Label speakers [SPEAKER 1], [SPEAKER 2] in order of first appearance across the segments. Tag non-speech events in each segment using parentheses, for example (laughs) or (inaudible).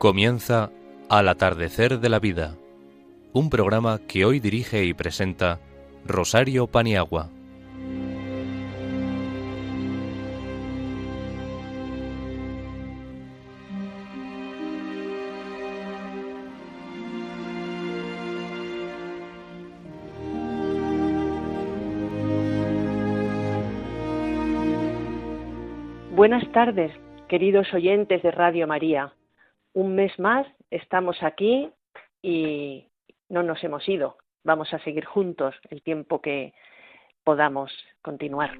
[SPEAKER 1] Comienza Al atardecer de la vida, un programa que hoy dirige y presenta Rosario Paniagua.
[SPEAKER 2] Buenas tardes, queridos oyentes de Radio María. Un mes más estamos aquí y no nos hemos ido. Vamos a seguir juntos el tiempo que podamos continuar.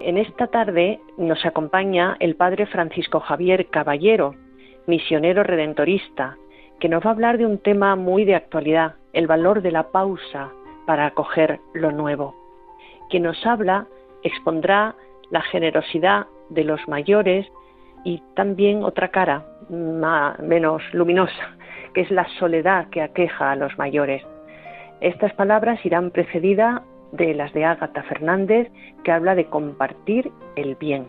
[SPEAKER 2] En esta tarde nos acompaña el Padre Francisco Javier Caballero, misionero redentorista, que nos va a hablar de un tema muy de actualidad, el valor de la pausa para acoger lo nuevo. Quien nos habla expondrá la generosidad de los mayores y también otra cara menos luminosa, que es la soledad que aqueja a los mayores. Estas palabras irán precedidas de las de Ágata Fernández, que habla de compartir el bien.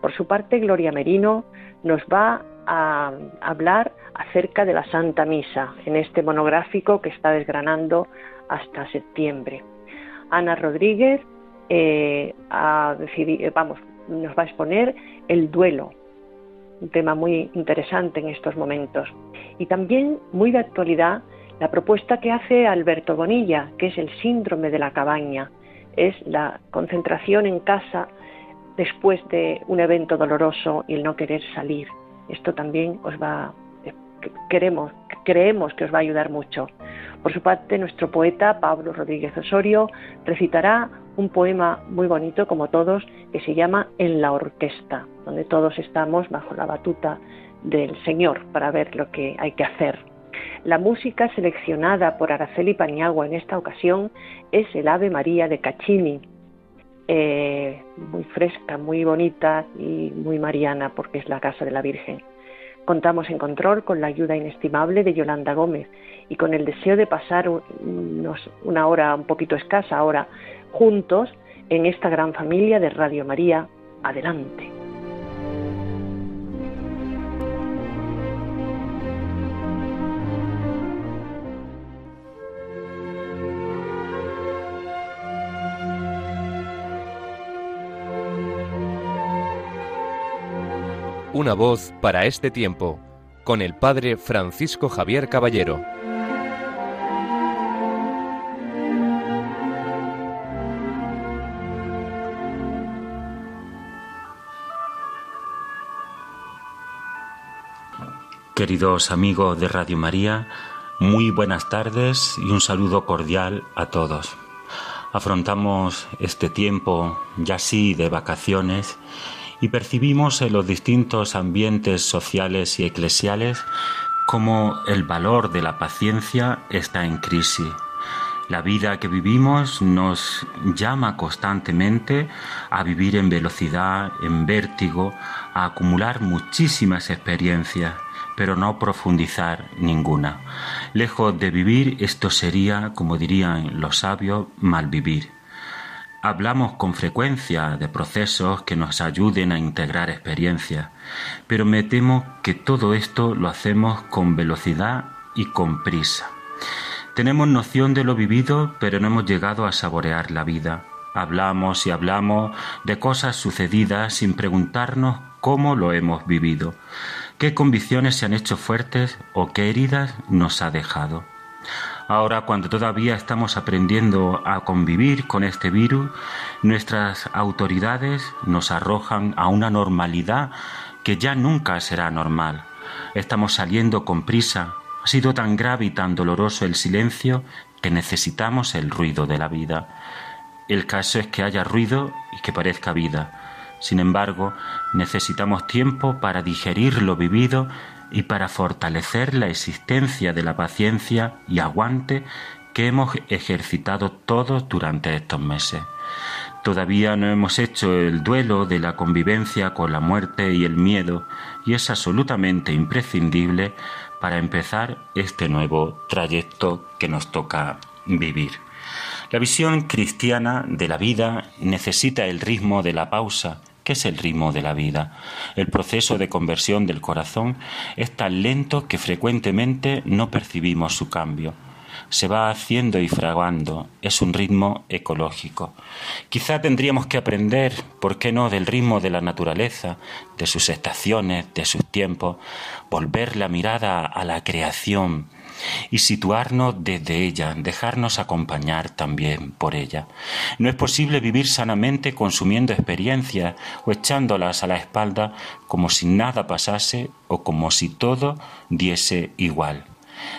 [SPEAKER 2] Por su parte, Gloria Merino nos va a hablar acerca de la Santa Misa en este monográfico que está desgranando hasta septiembre. Ana Rodríguez eh, vamos, nos va a exponer el duelo, un tema muy interesante en estos momentos. Y también muy de actualidad la propuesta que hace Alberto Bonilla, que es el síndrome de la cabaña, es la concentración en casa después de un evento doloroso y el no querer salir. Esto también os va, queremos, creemos que os va a ayudar mucho. Por su parte, nuestro poeta Pablo Rodríguez Osorio recitará un poema muy bonito, como todos, que se llama En la orquesta, donde todos estamos bajo la batuta del Señor para ver lo que hay que hacer. La música seleccionada por Araceli Paniagua en esta ocasión es el Ave María de Caccini, eh, muy fresca, muy bonita y muy mariana porque es la casa de la Virgen. Contamos en control con la ayuda inestimable de Yolanda Gómez y con el deseo de pasar una hora un poquito escasa ahora juntos en esta gran familia de Radio María. Adelante.
[SPEAKER 1] Una voz para este tiempo, con el Padre Francisco Javier Caballero.
[SPEAKER 3] Queridos amigos de Radio María, muy buenas tardes y un saludo cordial a todos. Afrontamos este tiempo ya sí de vacaciones y percibimos en los distintos ambientes sociales y eclesiales cómo el valor de la paciencia está en crisis. La vida que vivimos nos llama constantemente a vivir en velocidad, en vértigo, a acumular muchísimas experiencias, pero no profundizar ninguna. Lejos de vivir, esto sería, como dirían los sabios, malvivir. Hablamos con frecuencia de procesos que nos ayuden a integrar experiencias, pero me temo que todo esto lo hacemos con velocidad y con prisa. Tenemos noción de lo vivido, pero no hemos llegado a saborear la vida. Hablamos y hablamos de cosas sucedidas sin preguntarnos cómo lo hemos vivido, qué convicciones se han hecho fuertes o qué heridas nos ha dejado. Ahora, cuando todavía estamos aprendiendo a convivir con este virus, nuestras autoridades nos arrojan a una normalidad que ya nunca será normal. Estamos saliendo con prisa. Ha sido tan grave y tan doloroso el silencio que necesitamos el ruido de la vida. El caso es que haya ruido y que parezca vida. Sin embargo, necesitamos tiempo para digerir lo vivido y para fortalecer la existencia de la paciencia y aguante que hemos ejercitado todos durante estos meses. Todavía no hemos hecho el duelo de la convivencia con la muerte y el miedo y es absolutamente imprescindible para empezar este nuevo trayecto que nos toca vivir. La visión cristiana de la vida necesita el ritmo de la pausa, que es el ritmo de la vida. El proceso de conversión del corazón es tan lento que frecuentemente no percibimos su cambio se va haciendo y fraguando. Es un ritmo ecológico. Quizá tendríamos que aprender, ¿por qué no?, del ritmo de la naturaleza, de sus estaciones, de sus tiempos, volver la mirada a la creación y situarnos desde ella, dejarnos acompañar también por ella. No es posible vivir sanamente consumiendo experiencias o echándolas a la espalda como si nada pasase o como si todo diese igual.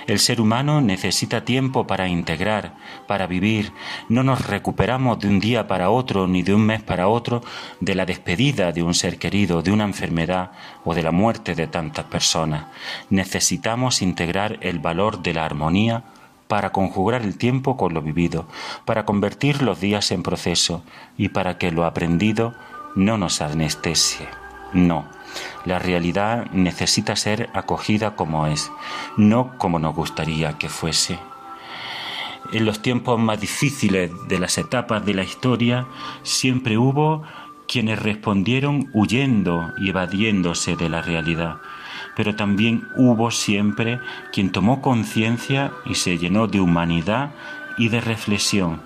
[SPEAKER 3] El ser humano necesita tiempo para integrar, para vivir. No nos recuperamos de un día para otro ni de un mes para otro de la despedida de un ser querido, de una enfermedad o de la muerte de tantas personas. Necesitamos integrar el valor de la armonía para conjugar el tiempo con lo vivido, para convertir los días en proceso y para que lo aprendido no nos anestesie. No la realidad necesita ser acogida como es, no como nos gustaría que fuese. En los tiempos más difíciles de las etapas de la historia siempre hubo quienes respondieron huyendo y evadiéndose de la realidad, pero también hubo siempre quien tomó conciencia y se llenó de humanidad y de reflexión.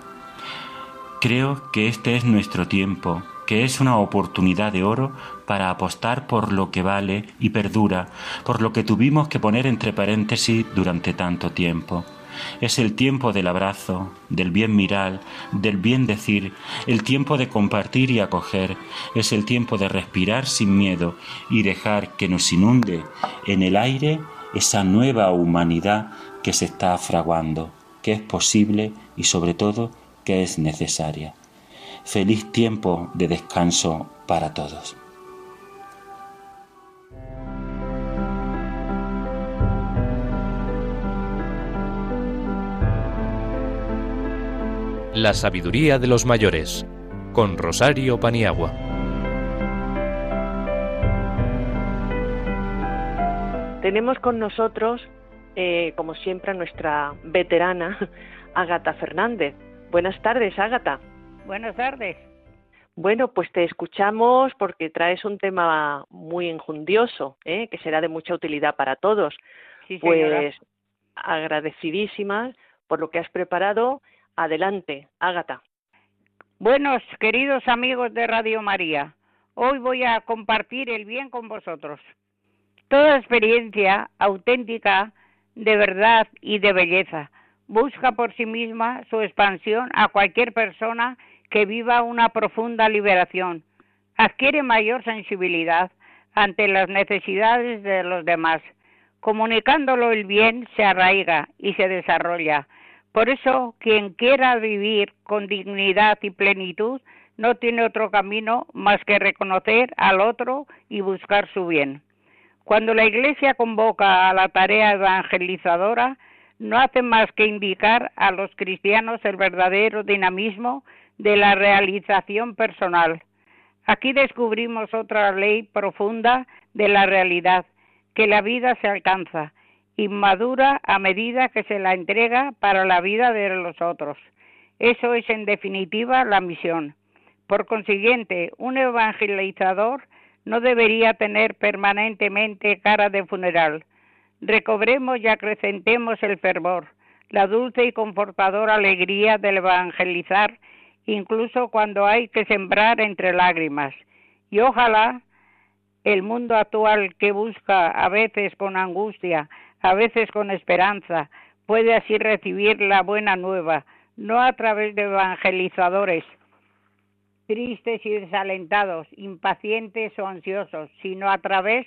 [SPEAKER 3] Creo que este es nuestro tiempo, que es una oportunidad de oro para apostar por lo que vale y perdura, por lo que tuvimos que poner entre paréntesis durante tanto tiempo. Es el tiempo del abrazo, del bien mirar, del bien decir, el tiempo de compartir y acoger, es el tiempo de respirar sin miedo y dejar que nos inunde en el aire esa nueva humanidad que se está fraguando, que es posible y sobre todo que es necesaria. Feliz tiempo de descanso para todos.
[SPEAKER 1] La sabiduría de los mayores con Rosario Paniagua.
[SPEAKER 2] Tenemos con nosotros, eh, como siempre, a nuestra veterana (laughs) Ágata Fernández. Buenas tardes, Ágata.
[SPEAKER 4] Buenas tardes.
[SPEAKER 2] Bueno, pues te escuchamos porque traes un tema muy enjundioso, ¿eh? que será de mucha utilidad para todos.
[SPEAKER 4] Sí,
[SPEAKER 2] pues agradecidísimas por lo que has preparado. Adelante, Ágata.
[SPEAKER 4] Buenos, queridos amigos de Radio María, hoy voy a compartir el bien con vosotros. Toda experiencia auténtica de verdad y de belleza busca por sí misma su expansión a cualquier persona que viva una profunda liberación, adquiere mayor sensibilidad ante las necesidades de los demás. Comunicándolo el bien se arraiga y se desarrolla. Por eso, quien quiera vivir con dignidad y plenitud no tiene otro camino más que reconocer al otro y buscar su bien. Cuando la Iglesia convoca a la tarea evangelizadora, no hace más que indicar a los cristianos el verdadero dinamismo de la realización personal. Aquí descubrimos otra ley profunda de la realidad, que la vida se alcanza y madura a medida que se la entrega para la vida de los otros. Eso es en definitiva la misión. Por consiguiente, un evangelizador no debería tener permanentemente cara de funeral. Recobremos y acrecentemos el fervor, la dulce y confortadora alegría del evangelizar incluso cuando hay que sembrar entre lágrimas. Y ojalá el mundo actual que busca a veces con angustia, a veces con esperanza, puede así recibir la buena nueva, no a través de evangelizadores tristes y desalentados, impacientes o ansiosos, sino a través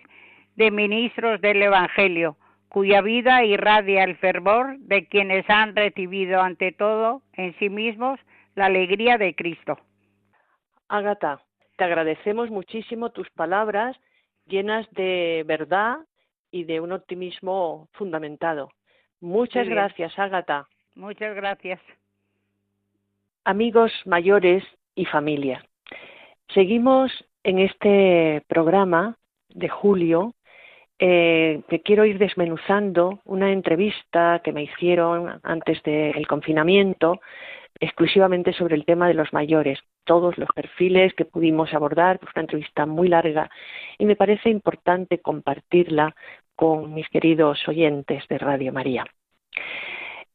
[SPEAKER 4] de ministros del Evangelio, cuya vida irradia el fervor de quienes han recibido ante todo en sí mismos la alegría de Cristo.
[SPEAKER 2] Ágata, te agradecemos muchísimo tus palabras llenas de verdad y de un optimismo fundamentado. Muchas gracias, Ágata.
[SPEAKER 4] Muchas gracias.
[SPEAKER 2] Amigos mayores y familia, seguimos en este programa de julio eh, que quiero ir desmenuzando una entrevista que me hicieron antes del confinamiento exclusivamente sobre el tema de los mayores, todos los perfiles que pudimos abordar, fue una entrevista muy larga y me parece importante compartirla con mis queridos oyentes de Radio María.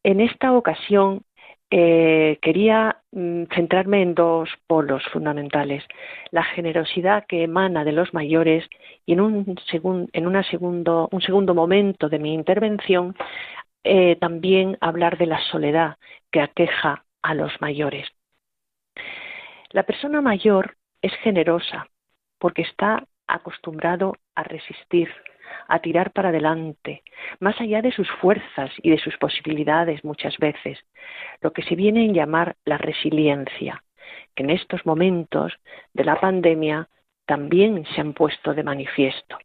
[SPEAKER 2] En esta ocasión eh, quería mm, centrarme en dos polos fundamentales. La generosidad que emana de los mayores y en un, en una segundo, un segundo momento de mi intervención eh, también hablar de la soledad que aqueja a los mayores. La persona mayor es generosa porque está acostumbrado a resistir, a tirar para adelante, más allá de sus fuerzas y de sus posibilidades muchas veces, lo que se viene a llamar la resiliencia, que en estos momentos de la pandemia también se han puesto de manifiesto.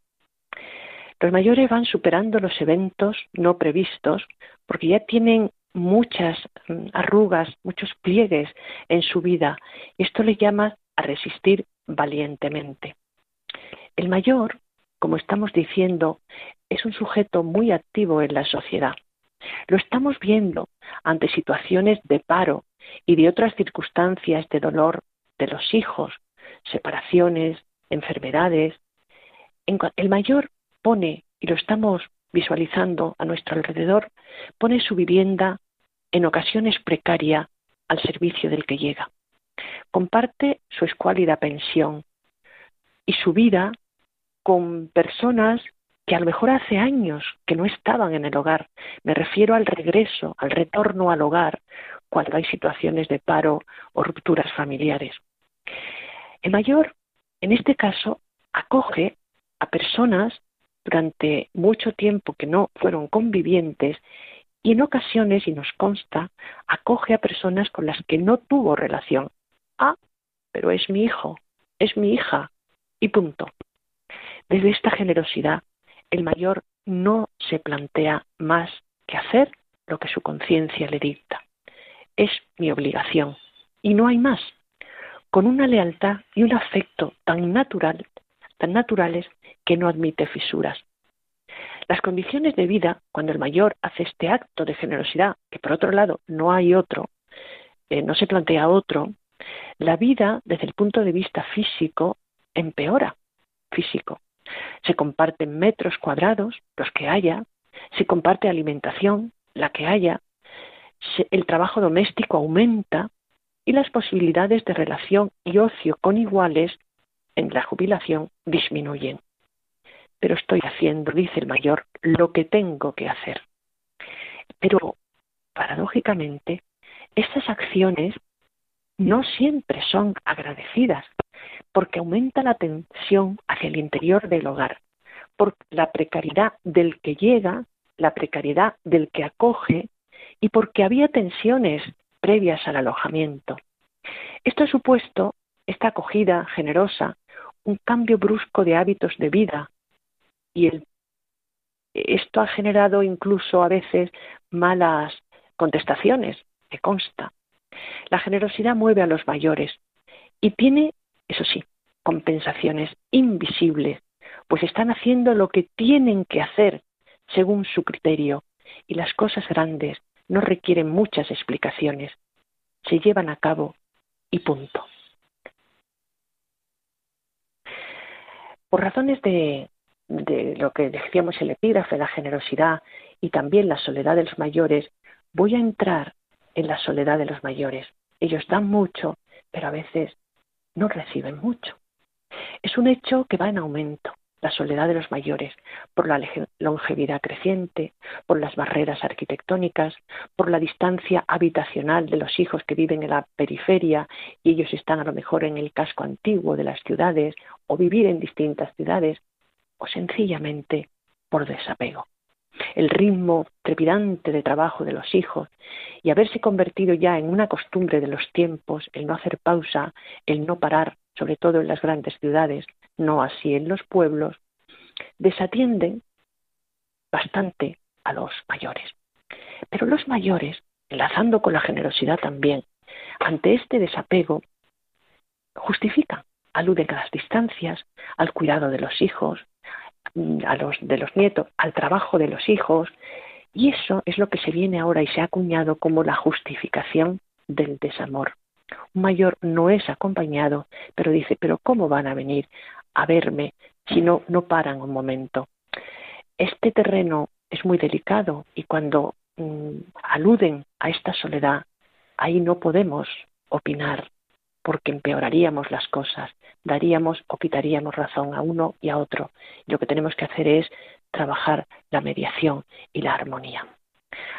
[SPEAKER 2] Los mayores van superando los eventos no previstos porque ya tienen muchas mm, arrugas, muchos pliegues en su vida esto le llama a resistir valientemente. El mayor como estamos diciendo, es un sujeto muy activo en la sociedad. Lo estamos viendo ante situaciones de paro y de otras circunstancias de dolor de los hijos, separaciones, enfermedades. El mayor pone, y lo estamos visualizando a nuestro alrededor, pone su vivienda en ocasiones precaria al servicio del que llega. Comparte su escuálida pensión y su vida con personas que a lo mejor hace años que no estaban en el hogar. Me refiero al regreso, al retorno al hogar, cuando hay situaciones de paro o rupturas familiares. El mayor, en este caso, acoge a personas durante mucho tiempo que no fueron convivientes y en ocasiones, y nos consta, acoge a personas con las que no tuvo relación. Ah, pero es mi hijo, es mi hija, y punto. Desde esta generosidad, el mayor no se plantea más que hacer lo que su conciencia le dicta. Es mi obligación y no hay más. Con una lealtad y un afecto tan natural, tan naturales que no admite fisuras. Las condiciones de vida, cuando el mayor hace este acto de generosidad, que por otro lado no hay otro, eh, no se plantea otro, la vida desde el punto de vista físico empeora, físico. Se comparten metros cuadrados, los que haya, se comparte alimentación, la que haya, el trabajo doméstico aumenta y las posibilidades de relación y ocio con iguales en la jubilación disminuyen. Pero estoy haciendo, dice el mayor, lo que tengo que hacer. Pero, paradójicamente, estas acciones no siempre son agradecidas porque aumenta la tensión hacia el interior del hogar, por la precariedad del que llega, la precariedad del que acoge y porque había tensiones previas al alojamiento. Esto ha supuesto, esta acogida generosa, un cambio brusco de hábitos de vida y esto ha generado incluso a veces malas contestaciones, que consta. La generosidad mueve a los mayores y tiene eso sí, compensaciones invisibles, pues están haciendo lo que tienen que hacer según su criterio y las cosas grandes no requieren muchas explicaciones, se llevan a cabo y punto. Por razones de, de lo que decíamos el epígrafe, la generosidad y también la soledad de los mayores, voy a entrar en la soledad de los mayores. Ellos dan mucho, pero a veces no reciben mucho. Es un hecho que va en aumento, la soledad de los mayores, por la longevidad creciente, por las barreras arquitectónicas, por la distancia habitacional de los hijos que viven en la periferia y ellos están a lo mejor en el casco antiguo de las ciudades o vivir en distintas ciudades, o sencillamente por desapego. El ritmo trepidante de trabajo de los hijos y haberse convertido ya en una costumbre de los tiempos, el no hacer pausa, el no parar, sobre todo en las grandes ciudades, no así en los pueblos, desatienden bastante a los mayores. Pero los mayores, enlazando con la generosidad también, ante este desapego, justifican, aluden a las distancias, al cuidado de los hijos, a los de los nietos, al trabajo de los hijos, y eso es lo que se viene ahora y se ha acuñado como la justificación del desamor. Un mayor no es acompañado, pero dice, pero ¿cómo van a venir a verme si no, no paran un momento? Este terreno es muy delicado y cuando mm, aluden a esta soledad, ahí no podemos opinar porque empeoraríamos las cosas, daríamos o quitaríamos razón a uno y a otro. Lo que tenemos que hacer es trabajar la mediación y la armonía.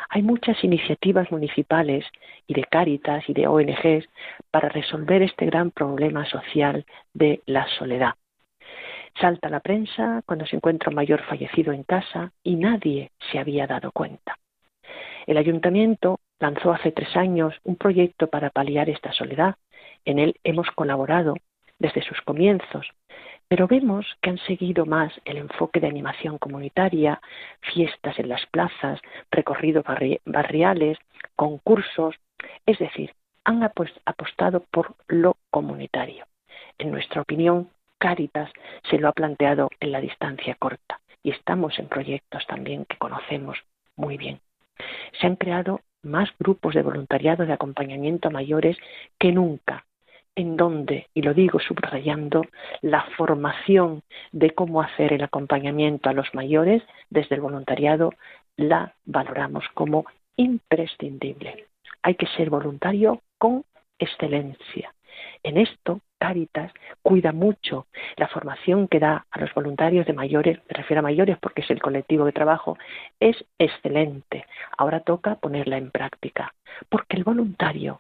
[SPEAKER 2] Hay muchas iniciativas municipales y de Cáritas y de ONGs para resolver este gran problema social de la soledad. Salta la prensa cuando se encuentra un mayor fallecido en casa y nadie se había dado cuenta. El ayuntamiento lanzó hace tres años un proyecto para paliar esta soledad. En él hemos colaborado desde sus comienzos, pero vemos que han seguido más el enfoque de animación comunitaria, fiestas en las plazas, recorridos barriales, concursos, es decir, han apostado por lo comunitario. En nuestra opinión, Cáritas se lo ha planteado en la distancia corta y estamos en proyectos también que conocemos muy bien. Se han creado más grupos de voluntariado de acompañamiento a mayores que nunca en donde, y lo digo subrayando, la formación de cómo hacer el acompañamiento a los mayores desde el voluntariado la valoramos como imprescindible. Hay que ser voluntario con excelencia. En esto, Caritas cuida mucho la formación que da a los voluntarios de mayores, me refiero a mayores porque es el colectivo de trabajo, es excelente. Ahora toca ponerla en práctica, porque el voluntario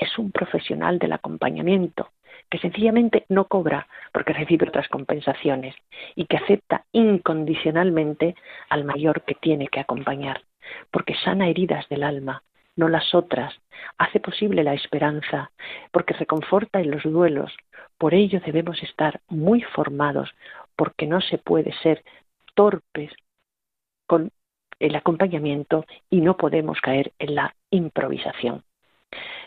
[SPEAKER 2] es un profesional del acompañamiento que sencillamente no cobra porque recibe otras compensaciones y que acepta incondicionalmente al mayor que tiene que acompañar, porque sana heridas del alma, no las otras, hace posible la esperanza, porque reconforta en los duelos. Por ello debemos estar muy formados, porque no se puede ser torpes con el acompañamiento y no podemos caer en la improvisación.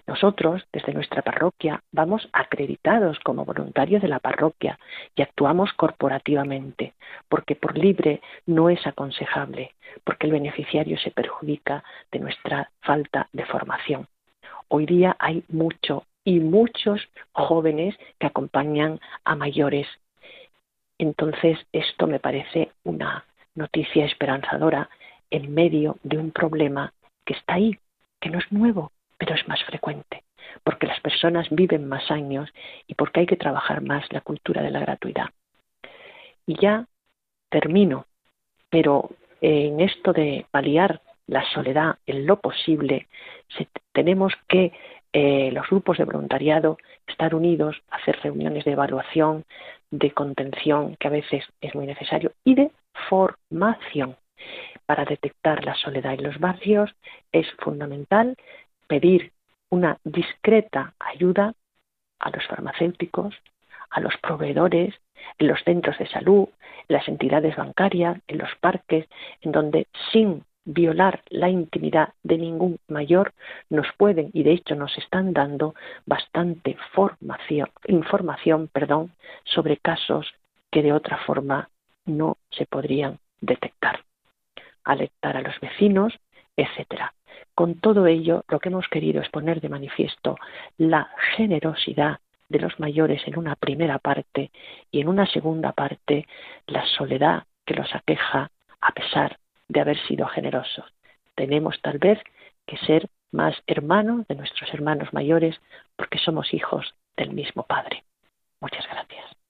[SPEAKER 2] Nosotros, desde nuestra parroquia, vamos acreditados como voluntarios de la parroquia y actuamos corporativamente, porque por libre no es aconsejable, porque el beneficiario se perjudica de nuestra falta de formación. Hoy día hay mucho y muchos jóvenes que acompañan a mayores. Entonces, esto me parece una noticia esperanzadora en medio de un problema que está ahí, que no es nuevo, pero es más frecuente, porque las personas viven más años y porque hay que trabajar más la cultura de la gratuidad. Y ya termino, pero en esto de paliar la soledad en lo posible, tenemos que eh, los grupos de voluntariado estar unidos, hacer reuniones de evaluación, de contención, que a veces es muy necesario, y de formación. Para detectar la soledad en los barrios es fundamental pedir una discreta ayuda a los farmacéuticos, a los proveedores, en los centros de salud, las entidades bancarias, en los parques, en donde sin violar la intimidad de ningún mayor nos pueden y de hecho nos están dando bastante formación, información perdón, sobre casos que de otra forma no se podrían detectar. Alertar a los vecinos, etcétera. Con todo ello, lo que hemos querido es poner de manifiesto la generosidad de los mayores en una primera parte y en una segunda parte la soledad que los aqueja a pesar de haber sido generosos. Tenemos tal vez que ser más hermanos de nuestros hermanos mayores porque somos hijos del mismo Padre. Muchas gracias.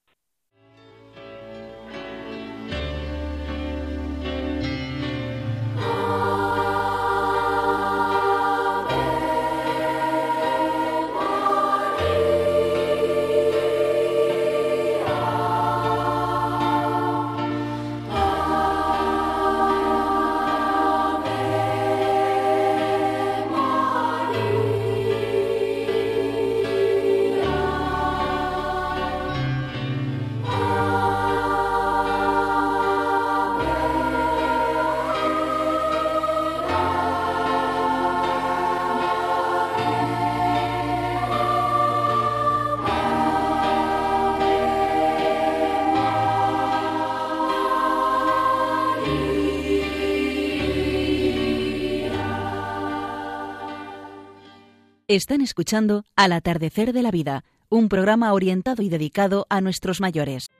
[SPEAKER 5] Están escuchando Al atardecer de la vida, un programa orientado y dedicado a nuestros mayores.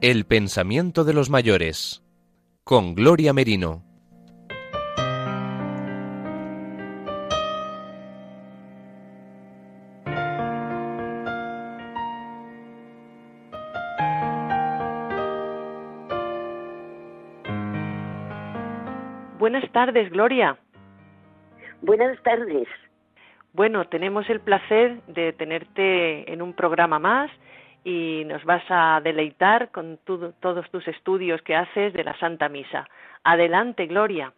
[SPEAKER 1] El pensamiento de los mayores con Gloria Merino.
[SPEAKER 2] Buenas tardes, Gloria.
[SPEAKER 6] Buenas tardes.
[SPEAKER 2] Bueno, tenemos el placer de tenerte en un programa más y nos vas a deleitar con todos tus estudios que haces de la Santa Misa. Adelante, Gloria.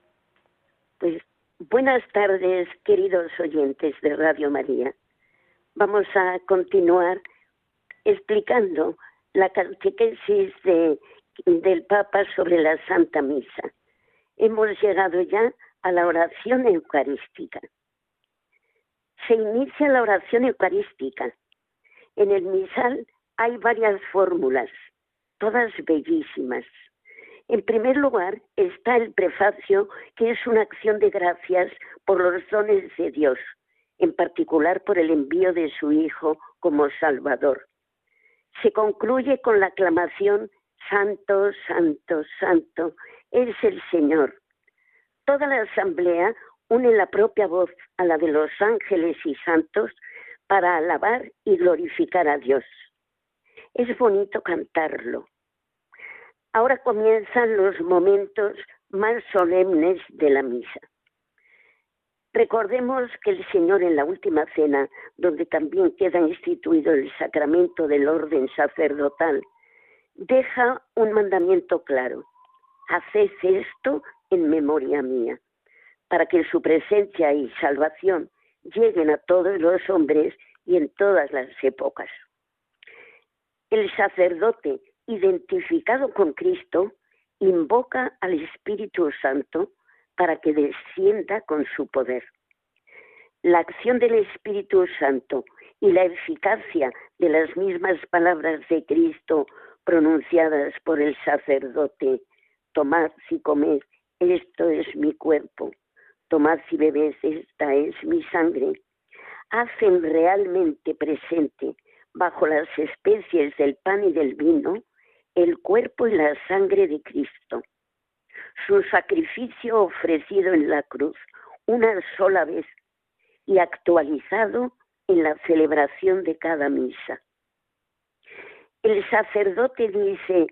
[SPEAKER 6] Pues buenas tardes, queridos oyentes de Radio María. Vamos a continuar explicando la catequesis de, del Papa sobre la Santa Misa. Hemos llegado ya a la oración eucarística. Se inicia la oración eucarística. En el misal hay varias fórmulas, todas bellísimas. En primer lugar está el prefacio, que es una acción de gracias por los dones de Dios, en particular por el envío de su Hijo como Salvador. Se concluye con la aclamación Santo, Santo, Santo, es el Señor. Toda la asamblea une la propia voz a la de los ángeles y santos para alabar y glorificar a Dios es bonito cantarlo. Ahora comienzan los momentos más solemnes de la misa. Recordemos que el Señor en la última cena, donde también queda instituido el sacramento del orden sacerdotal, deja un mandamiento claro. Haced esto en memoria mía, para que su presencia y salvación lleguen a todos los hombres y en todas las épocas. El sacerdote, identificado con Cristo, invoca al Espíritu Santo para que descienda con su poder. La acción del Espíritu Santo y la eficacia de las mismas palabras de Cristo pronunciadas por el sacerdote, tomad y comed, esto es mi cuerpo, tomad y bebed, esta es mi sangre, hacen realmente presente bajo las especies del pan y del vino el cuerpo y la sangre de Cristo. Su sacrificio ofrecido en la cruz una sola vez y actualizado en la celebración de cada misa. El sacerdote dice,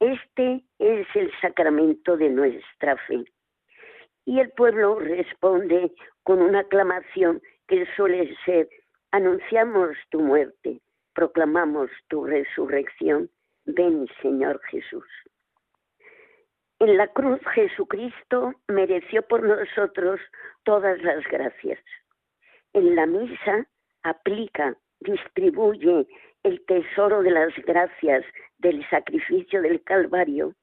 [SPEAKER 6] este es el sacramento de nuestra fe. Y el pueblo responde con una aclamación que suele ser, anunciamos tu muerte, proclamamos tu resurrección. Ven, Señor Jesús. En la cruz Jesucristo mereció por nosotros todas las gracias. En la misa aplica, distribuye el tesoro de las gracias del sacrificio del Calvario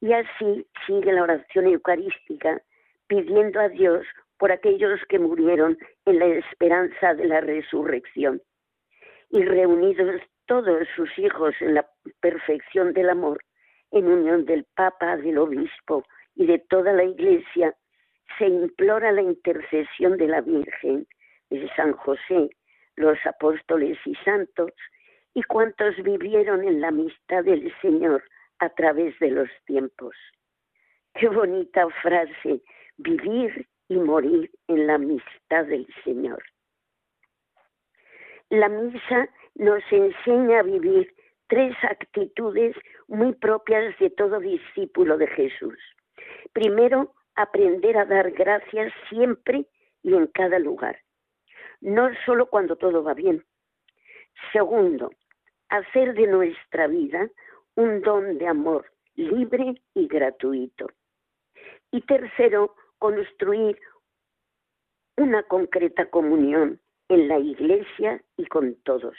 [SPEAKER 6] y así sigue la oración eucarística pidiendo a Dios por aquellos que murieron en la esperanza de la resurrección y reunidos todos sus hijos en la perfección del amor, en unión del Papa, del Obispo y de toda la Iglesia, se implora la intercesión de la Virgen, de San José, los apóstoles y santos, y cuantos vivieron en la amistad del Señor a través de los tiempos. Qué bonita frase, vivir y morir en la amistad del Señor. La misa nos enseña a vivir tres actitudes muy propias de todo discípulo de Jesús. Primero, aprender a dar gracias siempre y en cada lugar, no solo cuando todo va bien. Segundo, hacer de nuestra vida un don de amor libre y gratuito. Y tercero, construir una concreta comunión en la iglesia y con todos.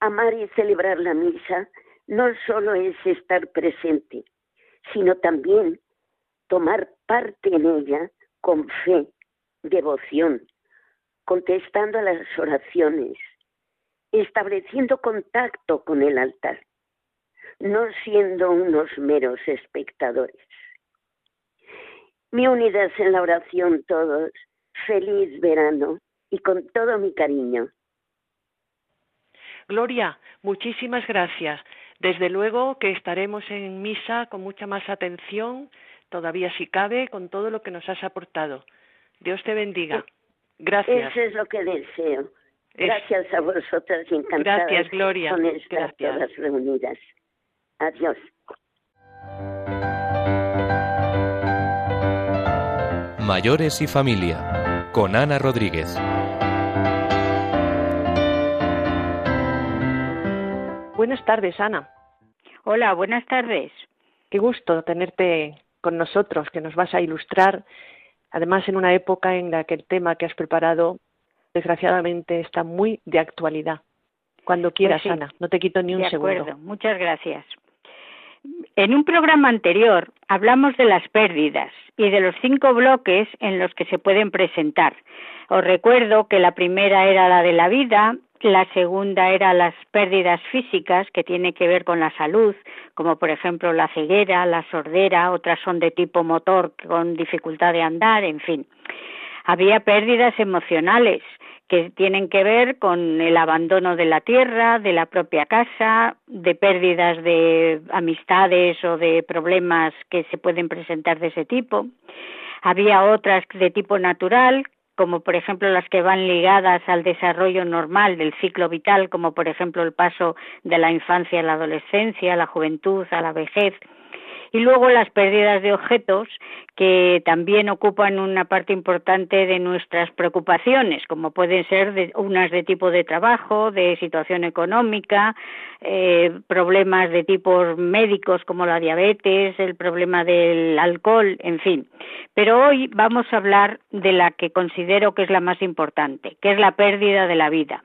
[SPEAKER 6] Amar y celebrar la misa no solo es estar presente, sino también tomar parte en ella con fe, devoción, contestando a las oraciones, estableciendo contacto con el altar, no siendo unos meros espectadores. Mi unidas en la oración todos, feliz verano y con todo mi cariño.
[SPEAKER 2] Gloria, muchísimas gracias. Desde luego que estaremos en misa con mucha más atención, todavía si cabe, con todo lo que nos has aportado. Dios te bendiga. Gracias.
[SPEAKER 6] Eso es lo que deseo. Gracias a vosotras, encantadas
[SPEAKER 2] Gracias, Gloria.
[SPEAKER 6] con estas
[SPEAKER 2] Gracias.
[SPEAKER 6] todas reunidas. Adiós.
[SPEAKER 1] Mayores y familia, con Ana Rodríguez.
[SPEAKER 2] Buenas tardes, Ana.
[SPEAKER 7] Hola, buenas tardes.
[SPEAKER 2] Qué gusto tenerte con nosotros, que nos vas a ilustrar, además en una época en la que el tema que has preparado, desgraciadamente, está muy de actualidad. Cuando quieras,
[SPEAKER 7] Pues sí.
[SPEAKER 2] Ana, no te quito ni un
[SPEAKER 7] de
[SPEAKER 2] segundo.
[SPEAKER 7] acuerdo, muchas gracias. En un programa anterior hablamos de las pérdidas y de los cinco bloques en los que se pueden presentar. Os recuerdo que la primera era la de la vida, la segunda era las pérdidas físicas que tiene que ver con la salud, como por ejemplo la ceguera, la sordera, otras son de tipo motor con dificultad de andar, en fin. Había pérdidas emocionales que tienen que ver con el abandono de la tierra, de la propia casa, de pérdidas de amistades o de problemas que se pueden presentar de ese tipo. Había otras de tipo natural, como por ejemplo las que van ligadas al desarrollo normal del ciclo vital, como por ejemplo el paso de la infancia a la adolescencia, a la juventud, a la vejez, y luego las pérdidas de objetos que también ocupan una parte importante de nuestras preocupaciones, como pueden ser de, unas de tipo de trabajo, de situación económica, eh, problemas de tipos médicos como la diabetes, el problema del alcohol, en fin. Pero hoy vamos a hablar de la que considero que es la más importante, que es la pérdida de la vida.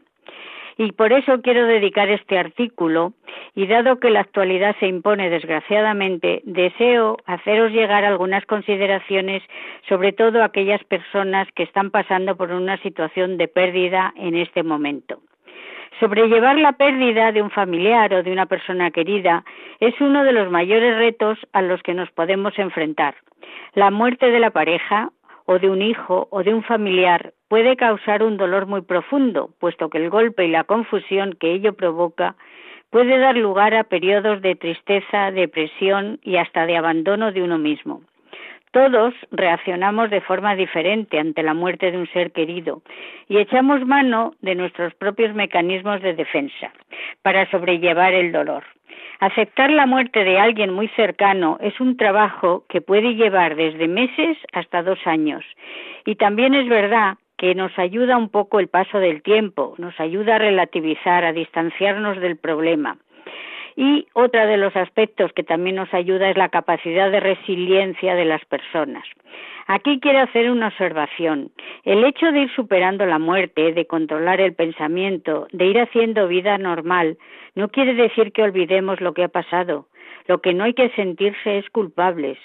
[SPEAKER 7] Y por eso quiero dedicar este artículo y dado que la actualidad se impone desgraciadamente, deseo haceros llegar algunas consideraciones sobre todo a aquellas personas que están pasando por una situación de pérdida en este momento. Sobrellevar la pérdida de un familiar o de una persona querida es uno de los mayores retos a los que nos podemos enfrentar. La muerte de la pareja o de un hijo o de un familiar puede causar un dolor muy profundo, puesto que el golpe y la confusión que ello provoca puede dar lugar a periodos de tristeza, depresión y hasta de abandono de uno mismo. Todos reaccionamos de forma diferente ante la muerte de un ser querido y echamos mano de nuestros propios mecanismos de defensa para sobrellevar el dolor. Aceptar la muerte de alguien muy cercano es un trabajo que puede llevar desde meses hasta dos años. Y también es verdad que nos ayuda un poco el paso del tiempo, nos ayuda a relativizar, a distanciarnos del problema. Y otro de los aspectos que también nos ayuda es la capacidad de resiliencia de las personas. Aquí quiero hacer una observación. El hecho de ir superando la muerte, de controlar el pensamiento, de ir haciendo vida normal, no quiere decir que olvidemos lo que ha pasado. Lo que no hay que sentirse es culpables.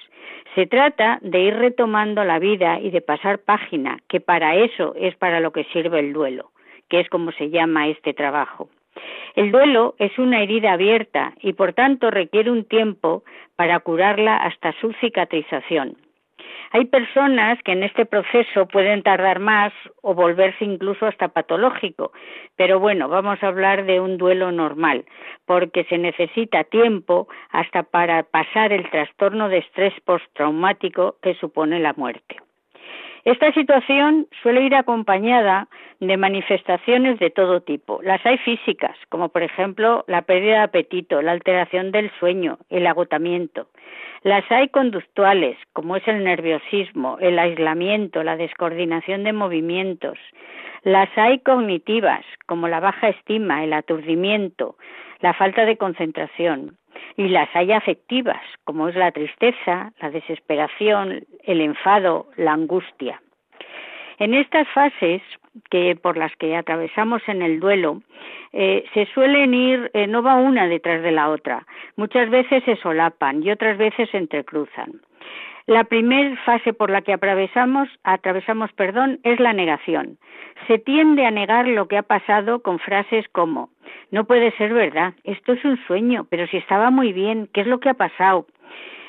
[SPEAKER 7] Se trata de ir retomando la vida y de pasar página, que para eso es para lo que sirve el duelo, que es como se llama este trabajo. El duelo es una herida abierta y por tanto requiere un tiempo para curarla hasta su cicatrización. Hay personas que en este proceso pueden tardar más o volverse incluso hasta patológico, pero bueno, vamos a hablar de un duelo normal, porque se necesita tiempo hasta para pasar el trastorno de estrés postraumático que supone la muerte. Esta situación suele ir acompañada de manifestaciones de todo tipo. Las hay físicas, como por ejemplo la pérdida de apetito, la alteración del sueño, el agotamiento. Las hay conductuales, como es el nerviosismo, el aislamiento, la descoordinación de movimientos. Las hay cognitivas, como la baja estima, el aturdimiento, la falta de concentración. Y las hay afectivas, como es la tristeza, la desesperación, el enfado, la angustia. En estas fases que por las que atravesamos en el duelo eh, se suelen ir, eh, no va una detrás de la otra. Muchas veces se solapan y otras veces se entrecruzan. La primera fase por la que atravesamos, atravesamos, perdón, es la negación. Se tiende a negar lo que ha pasado con frases como no puede ser verdad, esto es un sueño, pero si estaba muy bien, ¿qué es lo que ha pasado?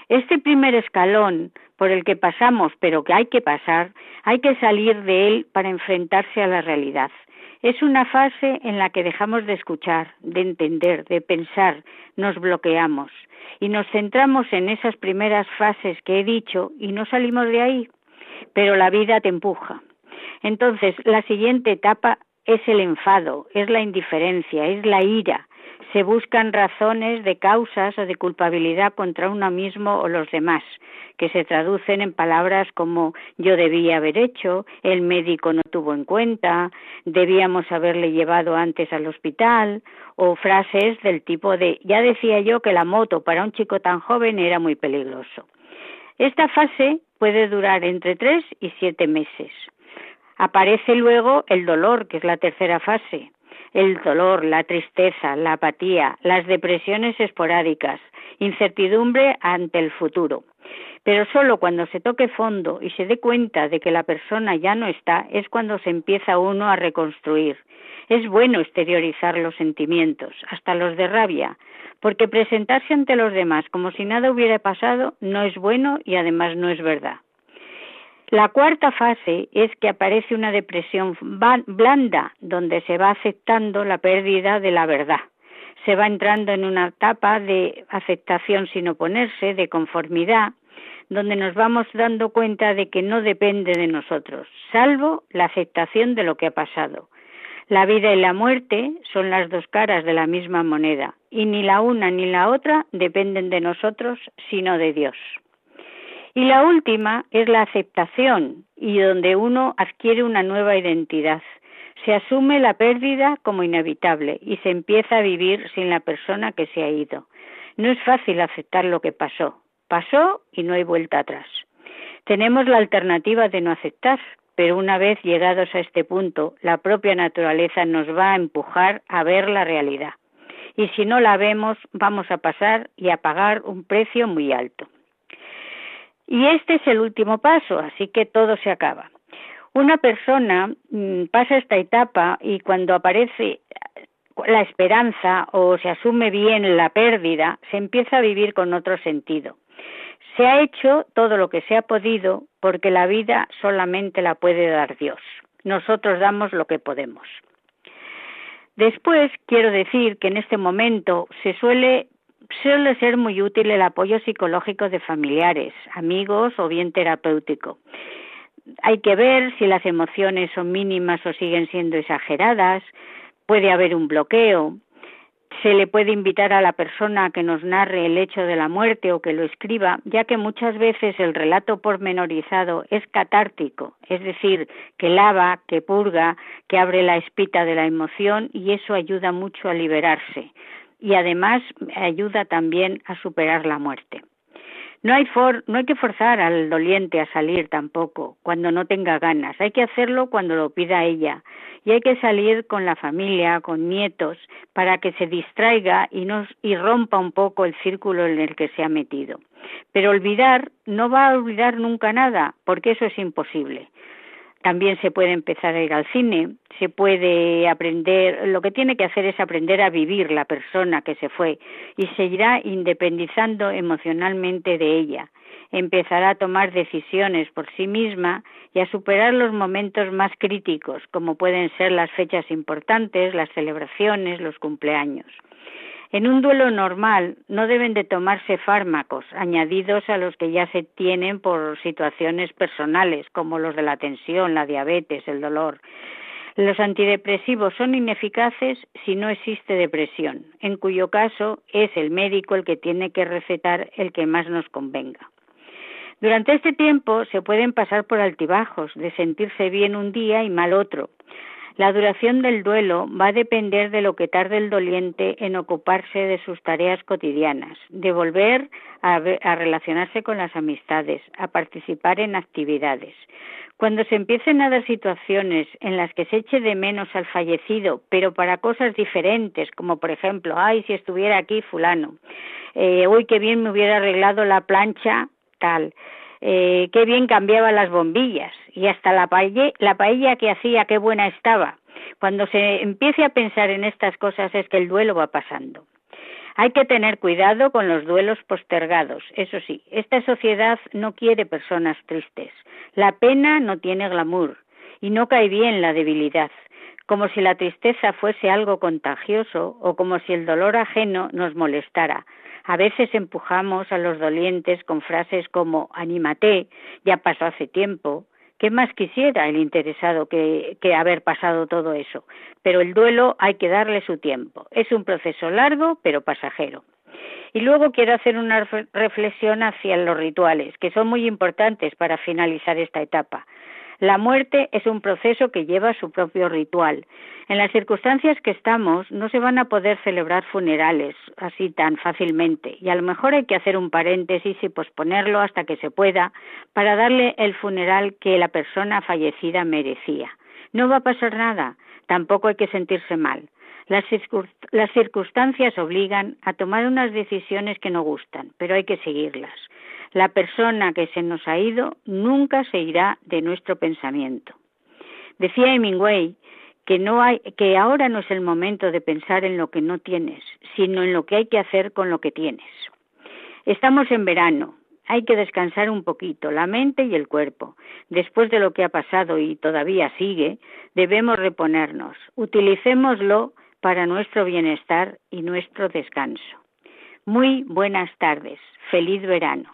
[SPEAKER 7] Este primer escalón por el que pasamos, pero que hay que pasar, hay que salir de él para enfrentarse a la realidad. Es una fase en la que dejamos de escuchar, de entender, de pensar, nos bloqueamos y nos centramos en esas primeras fases que he dicho y no salimos de ahí, pero la vida te empuja. Entonces, la siguiente etapa es el enfado, es la indiferencia, es la ira, se buscan razones de causas o de culpabilidad contra uno mismo o los demás, que se traducen en palabras como yo debía haber hecho, el médico no tuvo en cuenta, debíamos haberle llevado antes al hospital, o frases del tipo de ya decía yo que la moto para un chico tan joven era muy peligroso. Esta fase puede durar entre tres y siete meses. Aparece luego el dolor, que es la tercera fase, el dolor, la tristeza, la apatía, las depresiones esporádicas, incertidumbre ante el futuro. Pero solo cuando se toque fondo y se dé cuenta de que la persona ya no está es cuando se empieza uno a reconstruir. Es bueno exteriorizar los sentimientos, hasta los de rabia, porque presentarse ante los demás como si nada hubiera pasado no es bueno y además no es verdad. La cuarta fase es que aparece una depresión blanda, donde se va aceptando la pérdida de la verdad. Se va entrando en una etapa de aceptación sin oponerse, de conformidad, donde nos vamos dando cuenta de que no depende de nosotros, salvo la aceptación de lo que ha pasado. La vida y la muerte son las dos caras de la misma moneda, y ni la una ni la otra dependen de nosotros, sino de Dios. Y la última es la aceptación y donde uno adquiere una nueva identidad. Se asume la pérdida como inevitable y se empieza a vivir sin la persona que se ha ido. No es fácil aceptar lo que pasó. Pasó y no hay vuelta atrás. Tenemos la alternativa de no aceptar, pero una vez llegados a este punto, la propia naturaleza nos va a empujar a ver la realidad. Y si no la vemos, vamos a pasar y a pagar un precio muy alto. Y este es el último paso, así que todo se acaba. Una persona mm, pasa esta etapa y cuando aparece la esperanza o se asume bien la pérdida, se empieza a vivir con otro sentido. Se ha hecho todo lo que se ha podido porque la vida solamente la puede dar Dios. Nosotros damos lo que podemos. Después quiero decir que en este momento se suele suele ser muy útil el apoyo psicológico de familiares, amigos o bien terapéutico. Hay que ver si las emociones son mínimas o siguen siendo exageradas, puede haber un bloqueo, se le puede invitar a la persona a que nos narre el hecho de la muerte o que lo escriba, ya que muchas veces el relato pormenorizado es catártico, es decir, que lava, que purga, que abre la espita de la emoción y eso ayuda mucho a liberarse y además ayuda también a superar la muerte. No hay, no hay que forzar al doliente a salir tampoco cuando no tenga ganas, hay que hacerlo cuando lo pida ella y hay que salir con la familia, con nietos, para que se distraiga y, nos, y rompa un poco el círculo en el que se ha metido. Pero olvidar no va a olvidar nunca nada, porque eso es imposible. También se puede empezar a ir al cine, se puede aprender, lo que tiene que hacer es aprender a vivir la persona que se fue y se irá independizando emocionalmente de ella. Empezará a tomar decisiones por sí misma y a superar los momentos más críticos, como pueden ser las fechas importantes, las celebraciones, los cumpleaños. En un duelo normal no deben de tomarse fármacos añadidos a los que ya se tienen por situaciones personales, como los de la tensión, la diabetes, el dolor. Los antidepresivos son ineficaces si no existe depresión, en cuyo caso es el médico el que tiene que recetar el que más nos convenga. Durante este tiempo se pueden pasar por altibajos, de sentirse bien un día y mal otro, la duración del duelo va a depender de lo que tarde el doliente en ocuparse de sus tareas cotidianas, de volver a, relacionarse con las amistades, a participar en actividades. Cuando se empiecen a dar situaciones en las que se eche de menos al fallecido, pero para cosas diferentes, como por ejemplo, ay, si estuviera aquí fulano, eh, uy, qué bien me hubiera arreglado la plancha, tal, eh, qué bien cambiaba las bombillas y hasta la la paella que hacía, qué buena estaba. Cuando se empiece a pensar en estas cosas es que el duelo va pasando. Hay que tener cuidado con los duelos postergados. Eso sí, esta sociedad no quiere personas tristes. La pena no tiene glamour y no cae bien la debilidad, como si la tristeza fuese algo contagioso o como si el dolor ajeno nos molestara. A veces empujamos a los dolientes con frases como anímate, ya pasó hace tiempo. ¿Qué más quisiera el interesado que, que haber pasado todo eso? Pero el duelo hay que darle su tiempo. Es un proceso largo, pero pasajero. Y luego quiero hacer una reflexión hacia los rituales, que son muy importantes para finalizar esta etapa. La muerte es un proceso que lleva su propio ritual. En las circunstancias que estamos no se van a poder celebrar funerales así tan fácilmente y a lo mejor hay que hacer un paréntesis y posponerlo hasta que se pueda para darle el funeral que la persona fallecida merecía. No va a pasar nada, tampoco hay que sentirse mal. Las, circunstancias obligan a tomar unas decisiones que no gustan, pero hay que seguirlas. La persona que se nos ha ido nunca se irá de nuestro pensamiento. Decía Hemingway que no hay que ahora no es el momento de pensar en lo que no tienes, sino en lo que hay que hacer con lo que tienes. Estamos en verano, hay que descansar un poquito la mente y el cuerpo. Después de lo que ha pasado y todavía sigue, debemos reponernos. Utilicémoslo para nuestro bienestar y nuestro descanso. Muy buenas tardes. Feliz verano.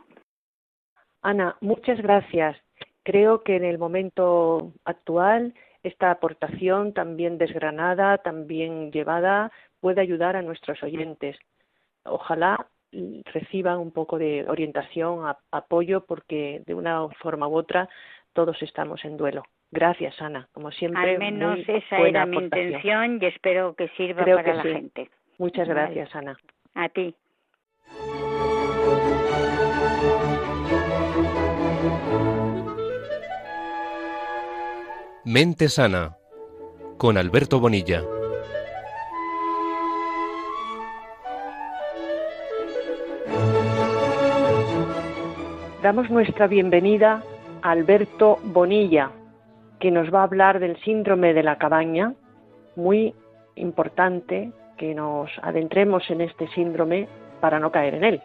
[SPEAKER 2] Ana, muchas gracias. Creo que en el momento actual esta aportación también desgranada, también llevada, puede ayudar a nuestros oyentes. Ojalá reciban un poco de orientación, apoyo, porque de una forma u otra todos estamos en duelo. Gracias, Ana. Como siempre.
[SPEAKER 7] Al menos esa era mi intención y espero que sirva para la gente.
[SPEAKER 2] Muchas gracias, Ana.
[SPEAKER 7] A ti.
[SPEAKER 1] Mente Sana con Alberto Bonilla.
[SPEAKER 2] Damos nuestra bienvenida a Alberto Bonilla, que nos va a hablar del síndrome de la cabaña, muy importante que nos adentremos en este síndrome para no caer en él.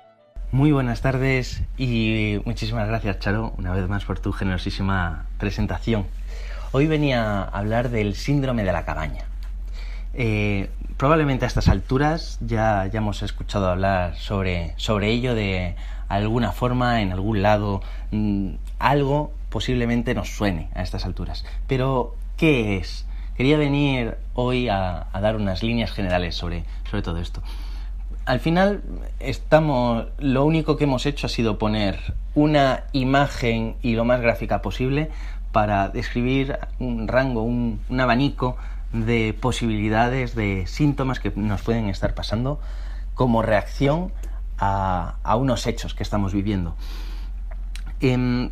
[SPEAKER 8] Muy buenas tardes y muchísimas gracias, Charo, una vez más por tu generosísima presentación. Hoy venía a hablar del síndrome de la cabaña. Eh, probablemente a estas alturas ya, ya hemos escuchado hablar sobre, sobre ello de alguna forma, en algún lado, mm, algo posiblemente nos suene a estas alturas. Pero, ¿qué es? Quería venir hoy a, dar unas líneas generales sobre, sobre todo esto. Al final, estamos, lo único que hemos hecho ha sido poner una imagen y lo más gráfica posible para describir un rango, un, abanico de posibilidades, de síntomas que nos pueden estar pasando como reacción a, unos hechos que estamos viviendo. Em,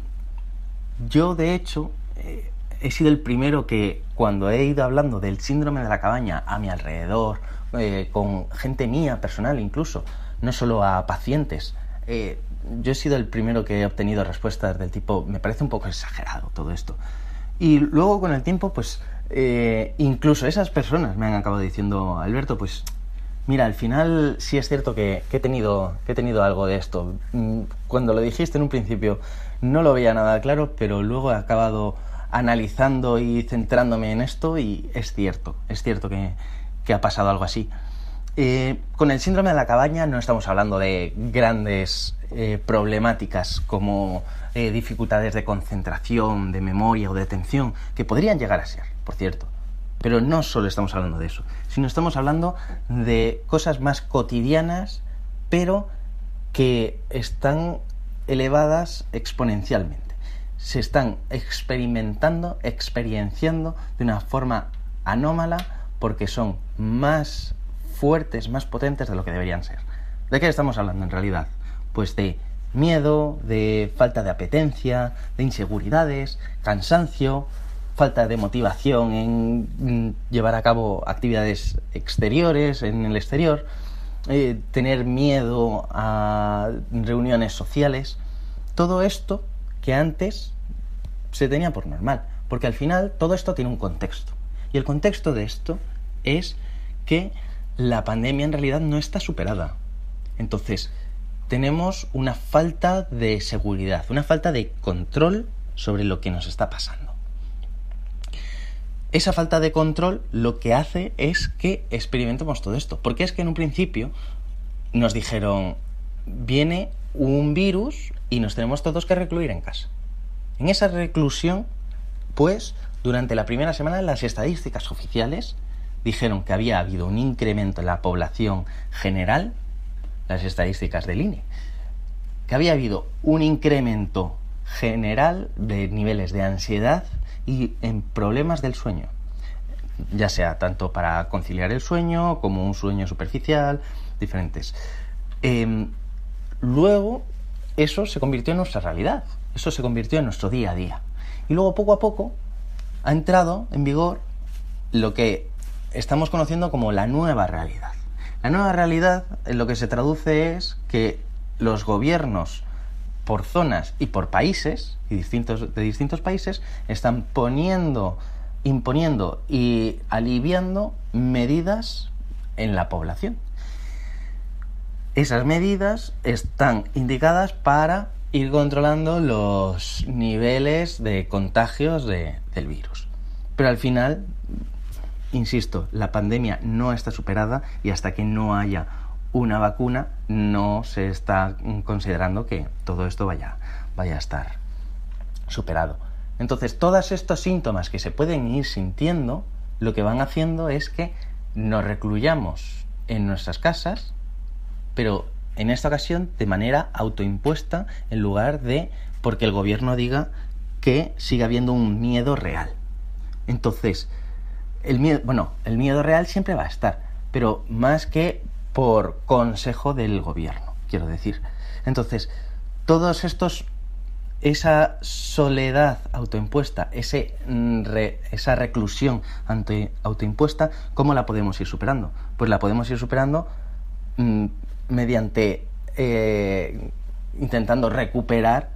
[SPEAKER 8] yo, de hecho, eh, he sido el primero que cuando he ido hablando del síndrome de la cabaña a mi alrededor, eh, con gente mía, personal incluso, no solo a pacientes, eh, yo he sido el primero que he obtenido respuestas del tipo, me parece un poco exagerado todo esto. Y luego con el tiempo, pues incluso esas personas me han acabado diciendo, Alberto, pues mira, al final sí es cierto que, he tenido, he tenido algo de esto. Mm, cuando lo dijiste en un principio no lo veía nada claro, pero luego he acabado analizando y centrándome en esto y es cierto, es cierto que, que ha pasado algo así. Eh, con el síndrome de la cabaña no estamos hablando de grandes eh, problemáticas como eh, dificultades de concentración, de memoria o de atención, que podrían llegar a ser, por cierto. Pero no solo estamos hablando de eso, sino estamos hablando de cosas más cotidianas, pero que están elevadas exponencialmente. Se están experimentando, experienciando de una forma anómala porque son más fuertes, más potentes de lo que deberían ser. ¿De qué estamos hablando en realidad? Pues de miedo, de falta de apetencia, de inseguridades, cansancio, falta de motivación en mm, llevar a cabo actividades exteriores, en el exterior, eh, tener miedo a reuniones sociales, todo esto que antes se tenía por normal, porque al final todo esto tiene un contexto. Y el contexto de esto es que la pandemia en realidad no está superada. Entonces, tenemos una falta de seguridad, una falta de control sobre lo que nos está pasando. Esa falta de control lo que hace es que experimentemos todo esto. Porque es que en un principio nos dijeron, viene un virus y nos tenemos todos que recluir en casa. En esa reclusión, pues, durante la primera semana las estadísticas oficiales dijeron que había habido un incremento en la población general, las estadísticas del INE, que había habido un incremento general de niveles de ansiedad y en problemas del sueño, ya sea tanto para conciliar el sueño como un sueño superficial, diferentes. Em, luego, eso se convirtió en nuestra realidad, eso se convirtió en nuestro día a día. Y luego, poco a poco, ha entrado en vigor lo que estamos conociendo como la nueva realidad. La nueva realidad en lo que se traduce es que los gobiernos por zonas y por países y distintos, de distintos países están poniendo, imponiendo y aliviando medidas en la población. Esas medidas están indicadas para ir controlando los niveles de contagios de, del virus. Pero al final, insisto, la pandemia no está superada y hasta que no haya una vacuna no se está considerando que todo esto vaya, vaya a estar superado. Entonces, todos estos síntomas que se pueden ir sintiendo, lo que van haciendo es que nos recluyamos en nuestras casas, pero en esta ocasión de manera autoimpuesta en lugar de porque el gobierno diga que siga habiendo un miedo real. Entonces, el miedo, bueno, el miedo real siempre va a estar, pero más que por consejo del gobierno, quiero decir. Entonces, todos estos, esa soledad autoimpuesta, ese esa reclusión autoimpuesta, ¿cómo la podemos ir superando? Pues la podemos ir superando mm, mediante eh, intentando recuperar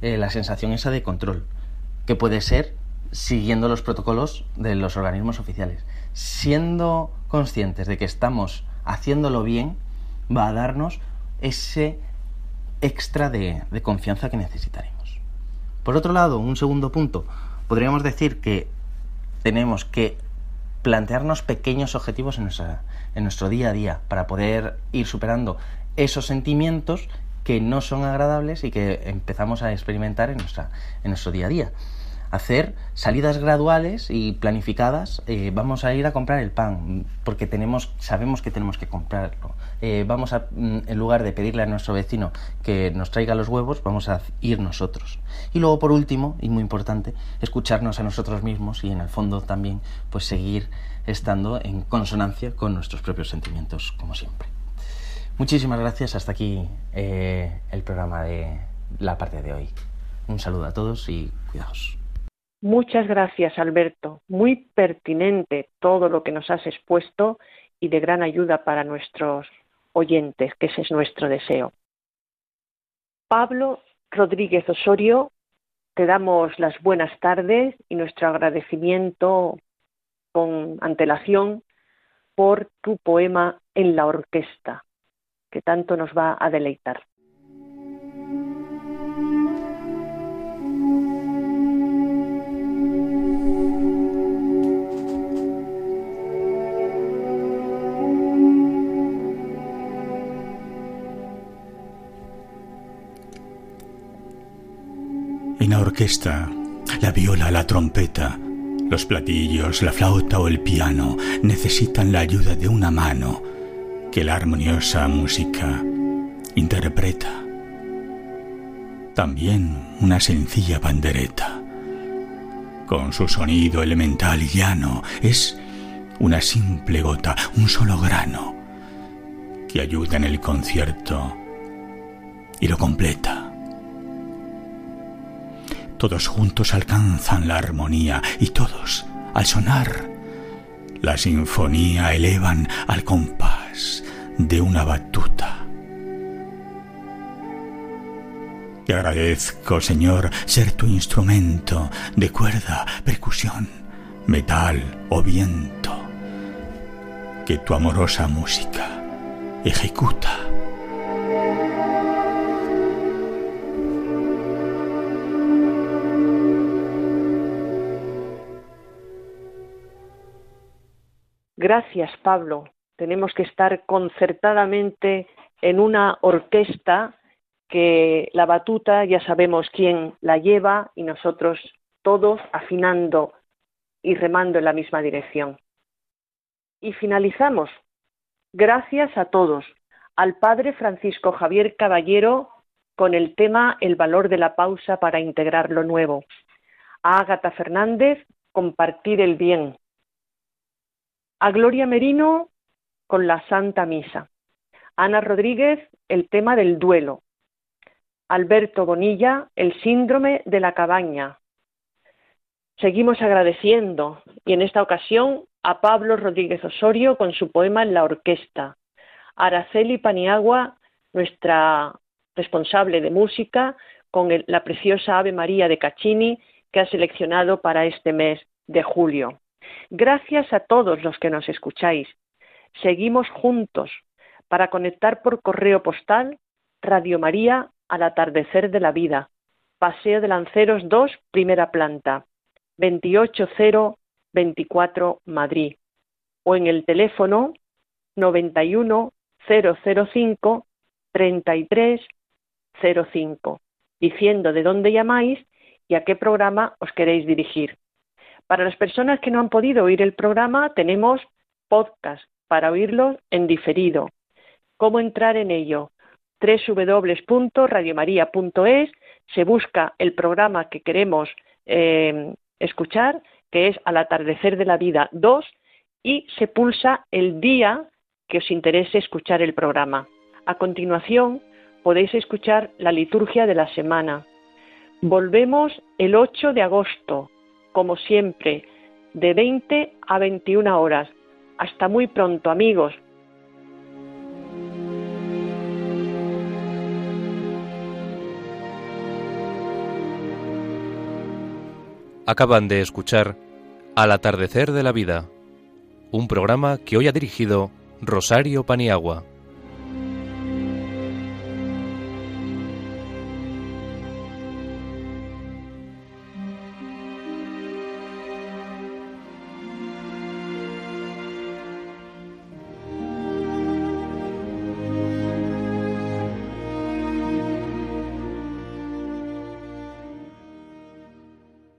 [SPEAKER 8] eh, la sensación esa de control, que puede ser siguiendo los protocolos de los organismos oficiales. Siendo conscientes de que estamos haciéndolo bien, va a darnos ese extra de, de confianza que necesitaremos. Por otro lado, un segundo punto, podríamos decir que tenemos que plantearnos pequeños objetivos en, en nuestro día a día para poder ir superando esos sentimientos que no son agradables y que empezamos a experimentar en, nuestra, en nuestro día a día hacer salidas graduales y planificadas. Eh, vamos a ir a comprar el pan porque tenemos, sabemos que tenemos que comprarlo. Eh, vamos a, mm, en lugar de pedirle a nuestro vecino que nos traiga los huevos, vamos a ir nosotros. Y luego, por último, y muy importante, escucharnos a nosotros mismos y en el fondo también, pues seguir estando en consonancia con nuestros propios sentimientos, como siempre. Muchísimas gracias. Hasta aquí eh, el programa de la parte de hoy. Un saludo a todos y cuidaos.
[SPEAKER 2] Muchas gracias, Alberto. Muy pertinente todo lo que nos has expuesto y de gran ayuda para nuestros oyentes, que ese es nuestro deseo. Pablo Rodríguez Osorio, te damos las buenas tardes y nuestro agradecimiento con antelación por tu poema en la orquesta, que tanto nos va a deleitar.
[SPEAKER 9] La orquesta, la viola, la trompeta, los platillos, la flauta o el piano necesitan la ayuda de una mano que la armoniosa música interpreta. También una sencilla bandereta. Con su sonido elemental y llano es una simple gota, un solo grano, que ayuda en el concierto y lo completa. Todos juntos alcanzan la armonía y todos, al sonar, la sinfonía elevan al compás de una batuta. Te agradezco, Señor, ser tu instrumento de cuerda, percusión, metal o viento, que tu amorosa música ejecuta.
[SPEAKER 2] Gracias, Pablo. Tenemos que estar concertadamente en una orquesta que la batuta ya sabemos quién la lleva y nosotros todos afinando y remando en la misma dirección. Y finalizamos. Gracias a todos. Al padre Francisco Javier Caballero con el tema El valor de la pausa para integrar lo nuevo. A Ágata Fernández, compartir el bien. A Gloria Merino con la Santa Misa. Ana Rodríguez, el tema del duelo. Alberto Bonilla, El síndrome de la cabaña. Seguimos agradeciendo y en esta ocasión a Pablo Rodríguez Osorio con su poema En la orquesta, Araceli Paniagua, nuestra responsable de música, con la preciosa Ave María de Caccini que ha seleccionado para este mes de julio. Gracias a todos los que nos escucháis. Seguimos juntos para conectar por correo postal Radio María al atardecer de la vida. Paseo de Lanceros 2, primera planta, 28024 Madrid. O en el teléfono 91005 3305, diciendo de dónde llamáis y a qué programa os queréis dirigir. Para las personas que no han podido oír el programa, tenemos podcast para oírlo en diferido. ¿Cómo entrar en ello? www.radiomaria.es, se busca el programa que queremos eh, escuchar, que es Al atardecer de la vida 2, y se pulsa el día que os interese escuchar el programa. A continuación, podéis escuchar la liturgia de la semana. Volvemos el 8 de agosto, como siempre, de 20 a 21 horas. Hasta muy pronto, amigos.
[SPEAKER 1] Acaban de escuchar Al atardecer de la vida, un programa que hoy ha dirigido Rosario Paniagua.